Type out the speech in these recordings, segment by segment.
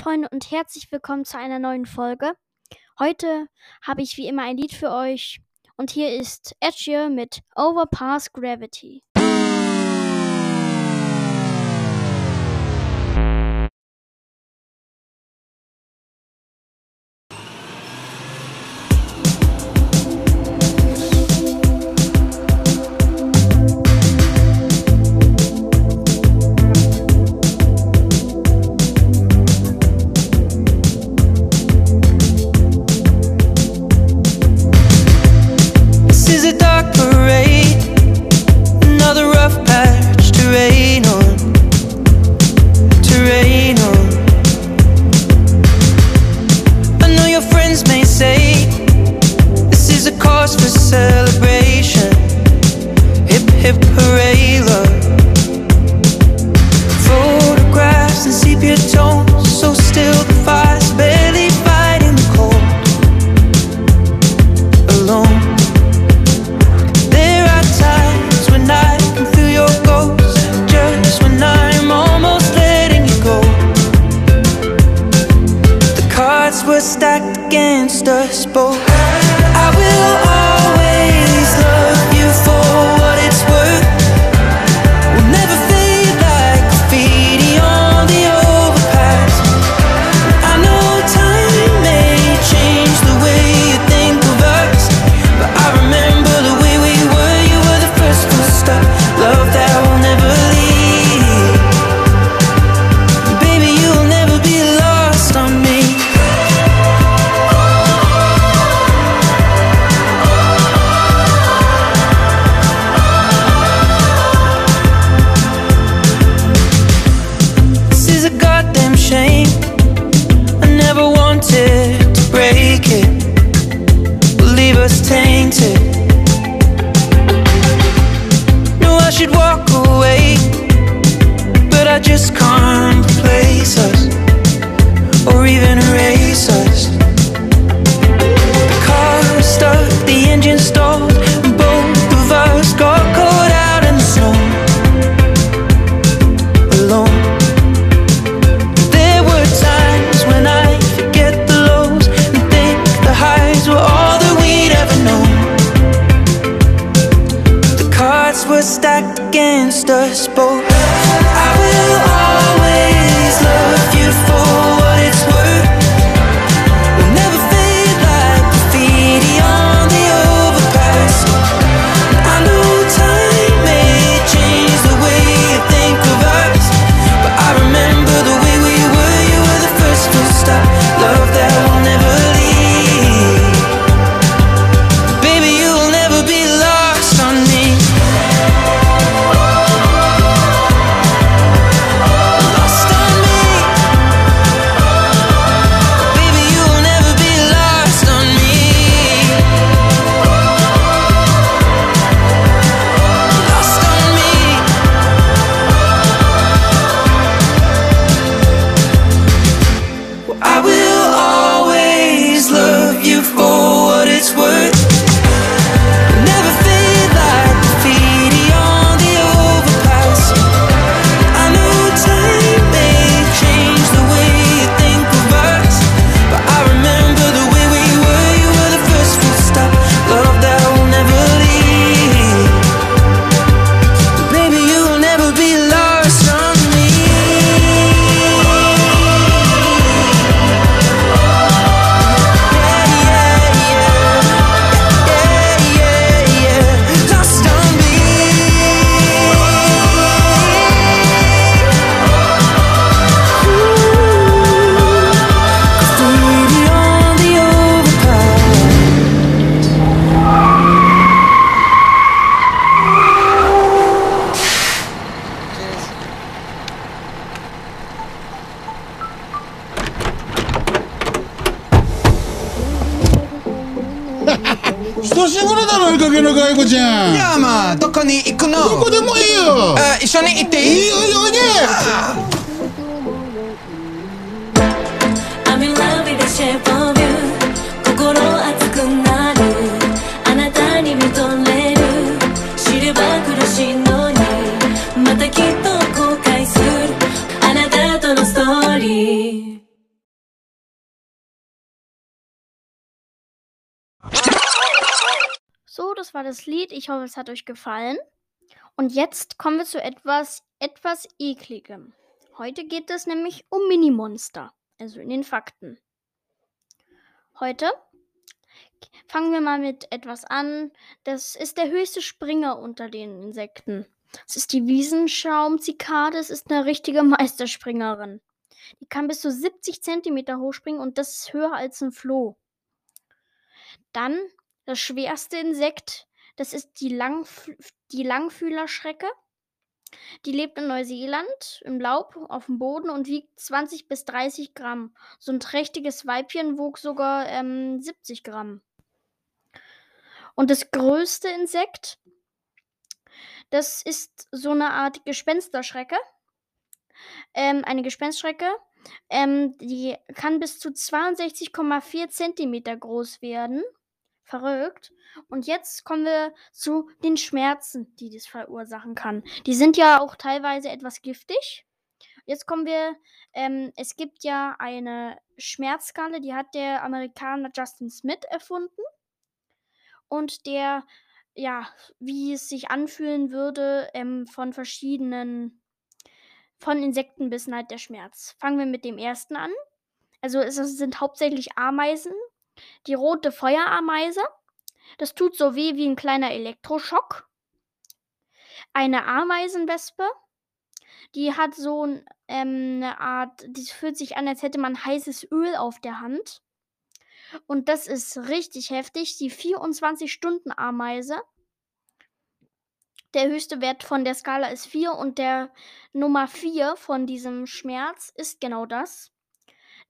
Freunde und herzlich willkommen zu einer neuen Folge. Heute habe ich wie immer ein Lied für euch und hier ist Edge mit Overpass Gravity. sisters both was tainted. were stacked against us both. I will かけのちゃんやあまあどこに行くの？どこでもいいよ。あ一緒に行っていい？いいよいる。あなたに見とる。知れば苦し Das war das Lied. Ich hoffe, es hat euch gefallen. Und jetzt kommen wir zu etwas, etwas ekligem. Heute geht es nämlich um Minimonster, also in den Fakten. Heute fangen wir mal mit etwas an. Das ist der höchste Springer unter den Insekten. Das ist die Wiesenschaumzikade. Es ist eine richtige Meisterspringerin. Die kann bis zu 70 Zentimeter hochspringen und das ist höher als ein Floh. Dann das schwerste Insekt, das ist die, Langf die Langfühlerschrecke. Die lebt in Neuseeland im Laub auf dem Boden und wiegt 20 bis 30 Gramm. So ein trächtiges Weibchen wog sogar ähm, 70 Gramm. Und das größte Insekt, das ist so eine Art Gespensterschrecke. Ähm, eine Gespensterschrecke. Ähm, die kann bis zu 62,4 Zentimeter groß werden. Verrückt. Und jetzt kommen wir zu den Schmerzen, die das verursachen kann. Die sind ja auch teilweise etwas giftig. Jetzt kommen wir, ähm, es gibt ja eine Schmerzskala, die hat der Amerikaner Justin Smith erfunden. Und der, ja, wie es sich anfühlen würde, ähm, von verschiedenen, von Insektenbissen halt der Schmerz. Fangen wir mit dem ersten an. Also es sind hauptsächlich Ameisen. Die rote Feuerameise. Das tut so weh wie ein kleiner Elektroschock. Eine Ameisenwespe. Die hat so ein, ähm, eine Art, die fühlt sich an, als hätte man heißes Öl auf der Hand. Und das ist richtig heftig. Die 24-Stunden-Ameise. Der höchste Wert von der Skala ist 4 und der Nummer 4 von diesem Schmerz ist genau das.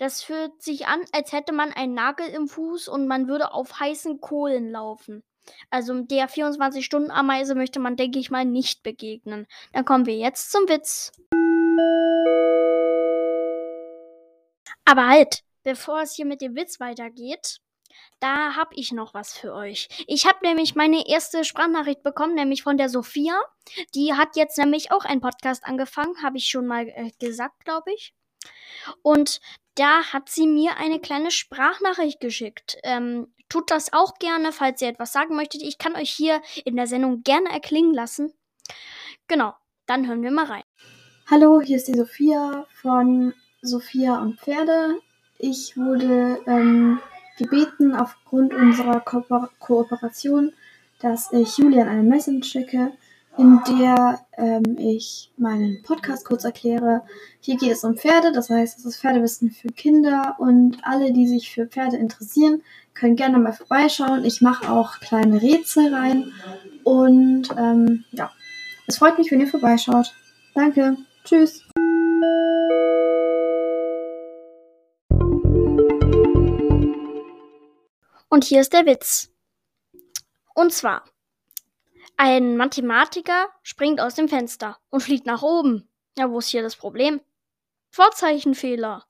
Das fühlt sich an, als hätte man einen Nagel im Fuß und man würde auf heißen Kohlen laufen. Also der 24-Stunden-Ameise möchte man, denke ich mal, nicht begegnen. Dann kommen wir jetzt zum Witz. Aber halt, bevor es hier mit dem Witz weitergeht, da habe ich noch was für euch. Ich habe nämlich meine erste Sprachnachricht bekommen, nämlich von der Sophia. Die hat jetzt nämlich auch einen Podcast angefangen, habe ich schon mal äh, gesagt, glaube ich. Und da hat sie mir eine kleine Sprachnachricht geschickt. Ähm, tut das auch gerne, falls ihr etwas sagen möchtet. Ich kann euch hier in der Sendung gerne erklingen lassen. Genau, dann hören wir mal rein. Hallo, hier ist die Sophia von Sophia und Pferde. Ich wurde ähm, gebeten, aufgrund unserer Ko Kooperation, dass ich Julian eine Message schicke, in der ähm, ich meinen Podcast kurz erkläre. Hier geht es um Pferde, das heißt, es ist Pferdewissen für Kinder und alle, die sich für Pferde interessieren, können gerne mal vorbeischauen. Ich mache auch kleine Rätsel rein und ähm, ja, es freut mich, wenn ihr vorbeischaut. Danke, tschüss. Und hier ist der Witz. Und zwar, ein Mathematiker springt aus dem Fenster und fliegt nach oben. Ja, wo ist hier das Problem? Vorzeichenfehler.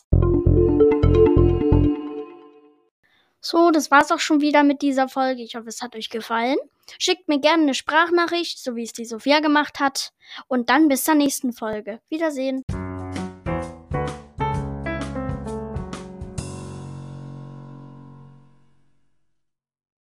So, das war's auch schon wieder mit dieser Folge. Ich hoffe, es hat euch gefallen. Schickt mir gerne eine Sprachnachricht, so wie es die Sophia gemacht hat. Und dann bis zur nächsten Folge. Wiedersehen.